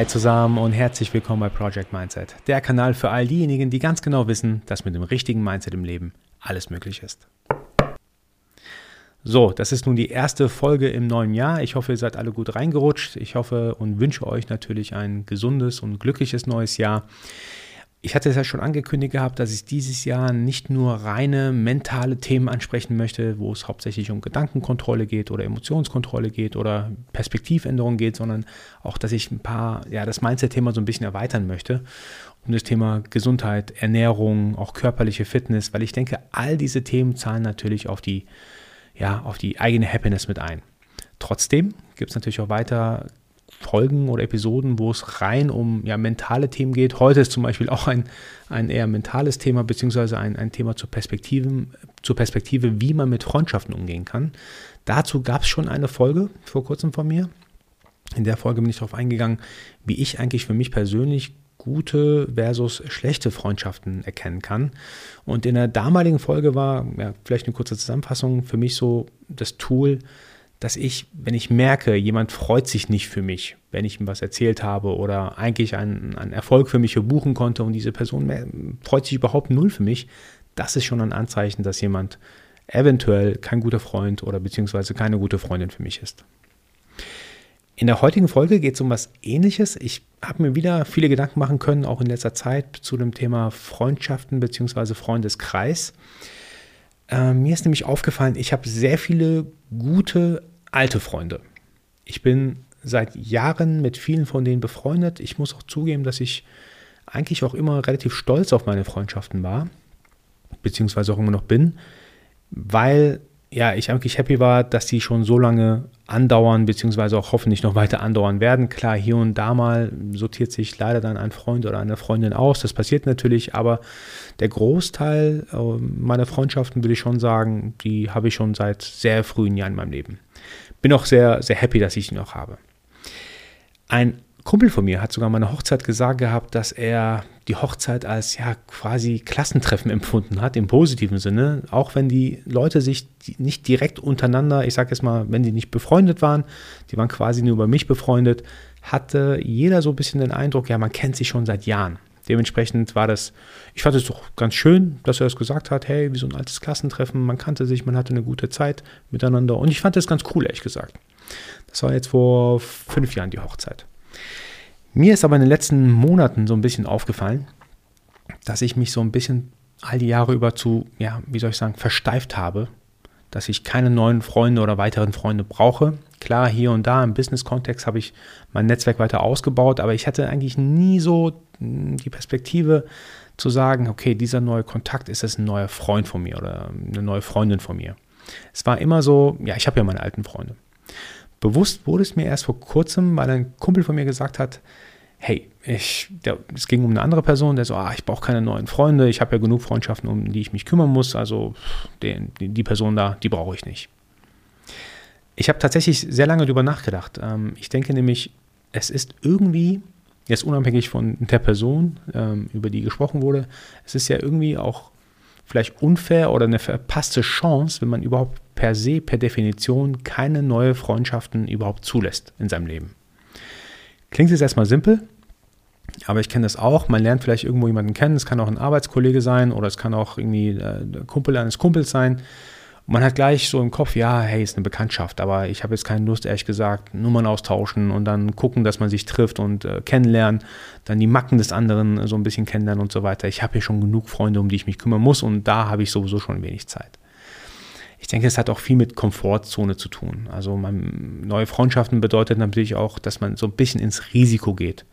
Hi zusammen und herzlich willkommen bei Project Mindset, der Kanal für all diejenigen, die ganz genau wissen, dass mit dem richtigen Mindset im Leben alles möglich ist. So, das ist nun die erste Folge im neuen Jahr. Ich hoffe, ihr seid alle gut reingerutscht. Ich hoffe und wünsche euch natürlich ein gesundes und glückliches neues Jahr. Ich hatte es ja schon angekündigt gehabt, dass ich dieses Jahr nicht nur reine mentale Themen ansprechen möchte, wo es hauptsächlich um Gedankenkontrolle geht oder Emotionskontrolle geht oder Perspektivänderung geht, sondern auch, dass ich ein paar, ja, das Mindset-Thema so ein bisschen erweitern möchte um das Thema Gesundheit, Ernährung, auch körperliche Fitness, weil ich denke, all diese Themen zahlen natürlich auf die, ja, auf die eigene Happiness mit ein. Trotzdem gibt es natürlich auch weiter Folgen oder Episoden, wo es rein um ja, mentale Themen geht. Heute ist zum Beispiel auch ein, ein eher mentales Thema, beziehungsweise ein, ein Thema zur Perspektive, zur Perspektive, wie man mit Freundschaften umgehen kann. Dazu gab es schon eine Folge vor kurzem von mir. In der Folge bin ich darauf eingegangen, wie ich eigentlich für mich persönlich gute versus schlechte Freundschaften erkennen kann. Und in der damaligen Folge war, ja, vielleicht eine kurze Zusammenfassung, für mich so das Tool, dass ich, wenn ich merke, jemand freut sich nicht für mich, wenn ich ihm was erzählt habe oder eigentlich einen, einen Erfolg für mich verbuchen konnte und diese Person freut sich überhaupt null für mich, das ist schon ein Anzeichen, dass jemand eventuell kein guter Freund oder beziehungsweise keine gute Freundin für mich ist. In der heutigen Folge geht es um was Ähnliches. Ich habe mir wieder viele Gedanken machen können, auch in letzter Zeit, zu dem Thema Freundschaften bzw. Freundeskreis. Äh, mir ist nämlich aufgefallen, ich habe sehr viele gute alte Freunde. Ich bin seit Jahren mit vielen von denen befreundet. Ich muss auch zugeben, dass ich eigentlich auch immer relativ stolz auf meine Freundschaften war, beziehungsweise auch immer noch bin, weil ja, ich eigentlich happy war, dass die schon so lange andauern, beziehungsweise auch hoffentlich noch weiter andauern werden. Klar, hier und da mal sortiert sich leider dann ein Freund oder eine Freundin aus. Das passiert natürlich, aber der Großteil äh, meiner Freundschaften, würde ich schon sagen, die habe ich schon seit sehr frühen Jahren in meinem Leben. Bin auch sehr, sehr happy, dass ich sie noch habe. Ein Kumpel von mir hat sogar meine Hochzeit gesagt gehabt, dass er die Hochzeit als ja quasi Klassentreffen empfunden hat, im positiven Sinne, auch wenn die Leute sich nicht direkt untereinander, ich sage jetzt mal, wenn die nicht befreundet waren, die waren quasi nur über mich befreundet, hatte jeder so ein bisschen den Eindruck, ja, man kennt sich schon seit Jahren. Dementsprechend war das, ich fand es doch ganz schön, dass er das gesagt hat, hey, wie so ein altes Klassentreffen, man kannte sich, man hatte eine gute Zeit miteinander und ich fand das ganz cool, ehrlich gesagt. Das war jetzt vor fünf Jahren die Hochzeit. Mir ist aber in den letzten Monaten so ein bisschen aufgefallen, dass ich mich so ein bisschen all die Jahre über zu, ja, wie soll ich sagen, versteift habe, dass ich keine neuen Freunde oder weiteren Freunde brauche. Klar, hier und da im Business-Kontext habe ich mein Netzwerk weiter ausgebaut, aber ich hatte eigentlich nie so hm, die Perspektive zu sagen, okay, dieser neue Kontakt ist es ein neuer Freund von mir oder eine neue Freundin von mir. Es war immer so, ja, ich habe ja meine alten Freunde. Bewusst wurde es mir erst vor kurzem, weil ein Kumpel von mir gesagt hat, hey, ich, der, es ging um eine andere Person, der so, ah, ich brauche keine neuen Freunde, ich habe ja genug Freundschaften, um die ich mich kümmern muss, also den, die Person da, die brauche ich nicht. Ich habe tatsächlich sehr lange darüber nachgedacht. Ähm, ich denke nämlich, es ist irgendwie, jetzt unabhängig von der Person, ähm, über die gesprochen wurde, es ist ja irgendwie auch vielleicht unfair oder eine verpasste Chance, wenn man überhaupt per se, per Definition keine neue Freundschaften überhaupt zulässt in seinem Leben. Klingt jetzt erstmal simpel, aber ich kenne das auch. Man lernt vielleicht irgendwo jemanden kennen. Es kann auch ein Arbeitskollege sein oder es kann auch irgendwie äh, der Kumpel eines Kumpels sein. man hat gleich so im Kopf, ja, hey, ist eine Bekanntschaft, aber ich habe jetzt keine Lust, ehrlich gesagt, Nummern austauschen und dann gucken, dass man sich trifft und äh, kennenlernen, dann die Macken des anderen so ein bisschen kennenlernen und so weiter. Ich habe hier schon genug Freunde, um die ich mich kümmern muss und da habe ich sowieso schon wenig Zeit. Ich denke, es hat auch viel mit Komfortzone zu tun. Also man, neue Freundschaften bedeutet natürlich auch, dass man so ein bisschen ins Risiko geht.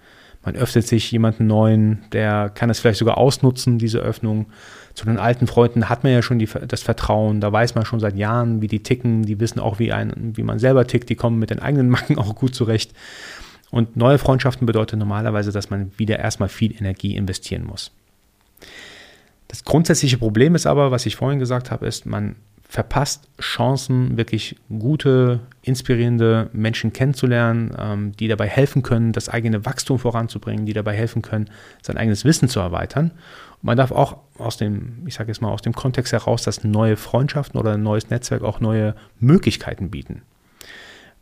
Man öffnet sich jemanden neuen, der kann es vielleicht sogar ausnutzen, diese Öffnung. Zu den alten Freunden hat man ja schon die, das Vertrauen, da weiß man schon seit Jahren, wie die ticken, die wissen auch, wie, ein, wie man selber tickt, die kommen mit den eigenen Macken auch gut zurecht. Und neue Freundschaften bedeutet normalerweise, dass man wieder erstmal viel Energie investieren muss. Das grundsätzliche Problem ist aber, was ich vorhin gesagt habe, ist, man verpasst Chancen, wirklich gute, inspirierende Menschen kennenzulernen, ähm, die dabei helfen können, das eigene Wachstum voranzubringen, die dabei helfen können, sein eigenes Wissen zu erweitern. Und man darf auch aus dem, ich sage jetzt mal, aus dem Kontext heraus, dass neue Freundschaften oder ein neues Netzwerk auch neue Möglichkeiten bieten.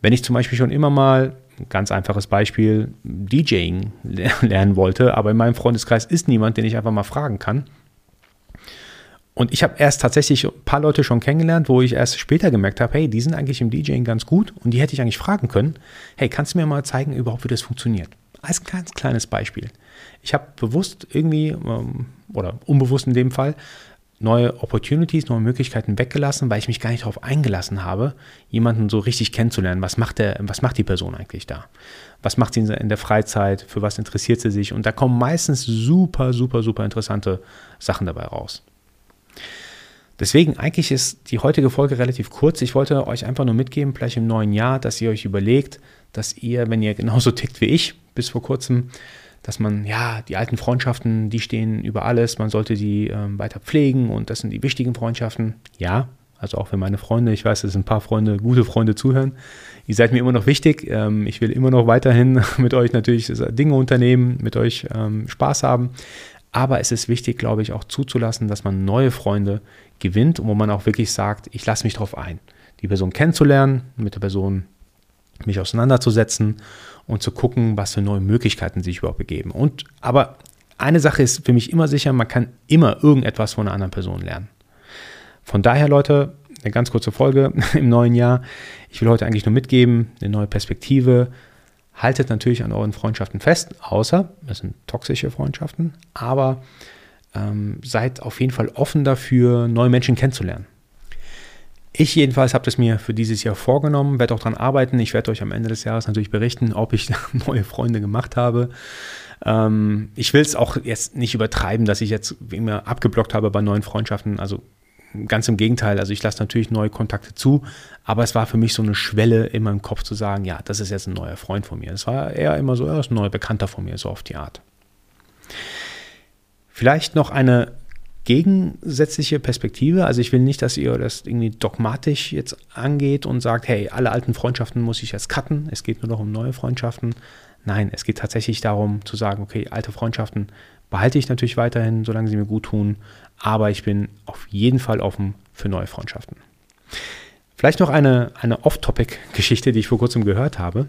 Wenn ich zum Beispiel schon immer mal ganz einfaches Beispiel, DJing lernen wollte, aber in meinem Freundeskreis ist niemand, den ich einfach mal fragen kann. Und ich habe erst tatsächlich ein paar Leute schon kennengelernt, wo ich erst später gemerkt habe, hey, die sind eigentlich im DJing ganz gut und die hätte ich eigentlich fragen können, hey, kannst du mir mal zeigen überhaupt, wie das funktioniert? Als ganz kleines Beispiel. Ich habe bewusst irgendwie, ähm, oder unbewusst in dem Fall, neue Opportunities, neue Möglichkeiten weggelassen, weil ich mich gar nicht darauf eingelassen habe, jemanden so richtig kennenzulernen. Was macht, der, was macht die Person eigentlich da? Was macht sie in der Freizeit? Für was interessiert sie sich? Und da kommen meistens super, super, super interessante Sachen dabei raus. Deswegen, eigentlich ist die heutige Folge relativ kurz. Ich wollte euch einfach nur mitgeben, vielleicht im neuen Jahr, dass ihr euch überlegt, dass ihr, wenn ihr genauso tickt wie ich bis vor kurzem, dass man, ja, die alten Freundschaften, die stehen über alles, man sollte die ähm, weiter pflegen und das sind die wichtigen Freundschaften. Ja, also auch für meine Freunde, ich weiß, dass ein paar Freunde, gute Freunde zuhören. Ihr seid mir immer noch wichtig. Ähm, ich will immer noch weiterhin mit euch natürlich Dinge unternehmen, mit euch ähm, Spaß haben. Aber es ist wichtig, glaube ich, auch zuzulassen, dass man neue Freunde gewinnt und wo man auch wirklich sagt, ich lasse mich darauf ein, die Person kennenzulernen, mit der Person mich auseinanderzusetzen und zu gucken, was für neue Möglichkeiten sich überhaupt begeben. Und aber eine Sache ist für mich immer sicher, man kann immer irgendetwas von einer anderen Person lernen. Von daher, Leute, eine ganz kurze Folge im neuen Jahr. Ich will heute eigentlich nur mitgeben, eine neue Perspektive. Haltet natürlich an euren Freundschaften fest, außer es sind toxische Freundschaften, aber ähm, seid auf jeden Fall offen dafür, neue Menschen kennenzulernen. Ich jedenfalls habe das mir für dieses Jahr vorgenommen, werde auch daran arbeiten. Ich werde euch am Ende des Jahres natürlich berichten, ob ich neue Freunde gemacht habe. Ähm, ich will es auch jetzt nicht übertreiben, dass ich jetzt immer abgeblockt habe bei neuen Freundschaften. Also ganz im Gegenteil. Also ich lasse natürlich neue Kontakte zu, aber es war für mich so eine Schwelle in meinem Kopf zu sagen, ja, das ist jetzt ein neuer Freund von mir. Es war eher immer so, ja, das ist ein neuer Bekannter von mir, so auf die Art. Vielleicht noch eine gegensätzliche Perspektive. Also ich will nicht, dass ihr das irgendwie dogmatisch jetzt angeht und sagt, hey, alle alten Freundschaften muss ich jetzt cutten. Es geht nur noch um neue Freundschaften. Nein, es geht tatsächlich darum zu sagen, okay, alte Freundschaften behalte ich natürlich weiterhin, solange sie mir gut tun. Aber ich bin auf jeden Fall offen für neue Freundschaften. Vielleicht noch eine, eine Off-Topic-Geschichte, die ich vor kurzem gehört habe.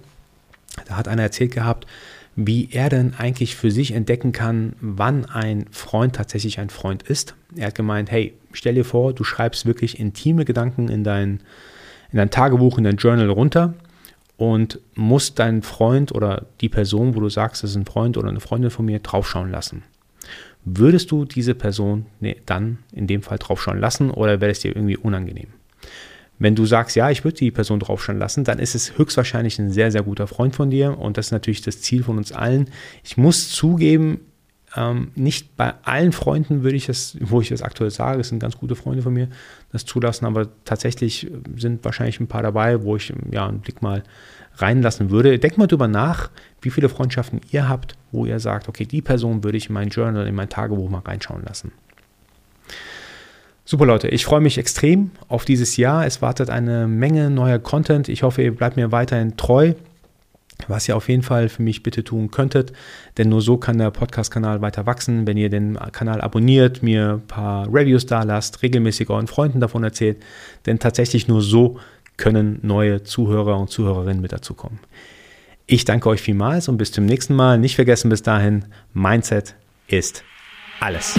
Da hat einer erzählt gehabt, wie er denn eigentlich für sich entdecken kann, wann ein Freund tatsächlich ein Freund ist. Er hat gemeint, hey, stell dir vor, du schreibst wirklich intime Gedanken in dein, in dein Tagebuch, in dein Journal runter und musst deinen Freund oder die Person, wo du sagst, das ist ein Freund oder eine Freundin von mir, draufschauen lassen. Würdest du diese Person nee, dann in dem Fall draufschauen lassen oder wäre es dir irgendwie unangenehm? Wenn du sagst, ja, ich würde die Person draufschauen lassen, dann ist es höchstwahrscheinlich ein sehr, sehr guter Freund von dir und das ist natürlich das Ziel von uns allen. Ich muss zugeben, ähm, nicht bei allen Freunden würde ich das, wo ich das aktuell sage, es sind ganz gute Freunde von mir, das zulassen, aber tatsächlich sind wahrscheinlich ein paar dabei, wo ich ja einen Blick mal reinlassen würde. Denkt mal drüber nach, wie viele Freundschaften ihr habt, wo ihr sagt, okay, die Person würde ich in mein Journal, in mein Tagebuch mal reinschauen lassen. Super Leute, ich freue mich extrem auf dieses Jahr. Es wartet eine Menge neuer Content. Ich hoffe, ihr bleibt mir weiterhin treu, was ihr auf jeden Fall für mich bitte tun könntet, denn nur so kann der Podcast-Kanal weiter wachsen. Wenn ihr den Kanal abonniert, mir ein paar Reviews da lasst, regelmäßig euren Freunden davon erzählt, denn tatsächlich nur so können neue Zuhörer und Zuhörerinnen mit dazukommen. Ich danke euch vielmals und bis zum nächsten Mal. Nicht vergessen bis dahin, Mindset ist alles.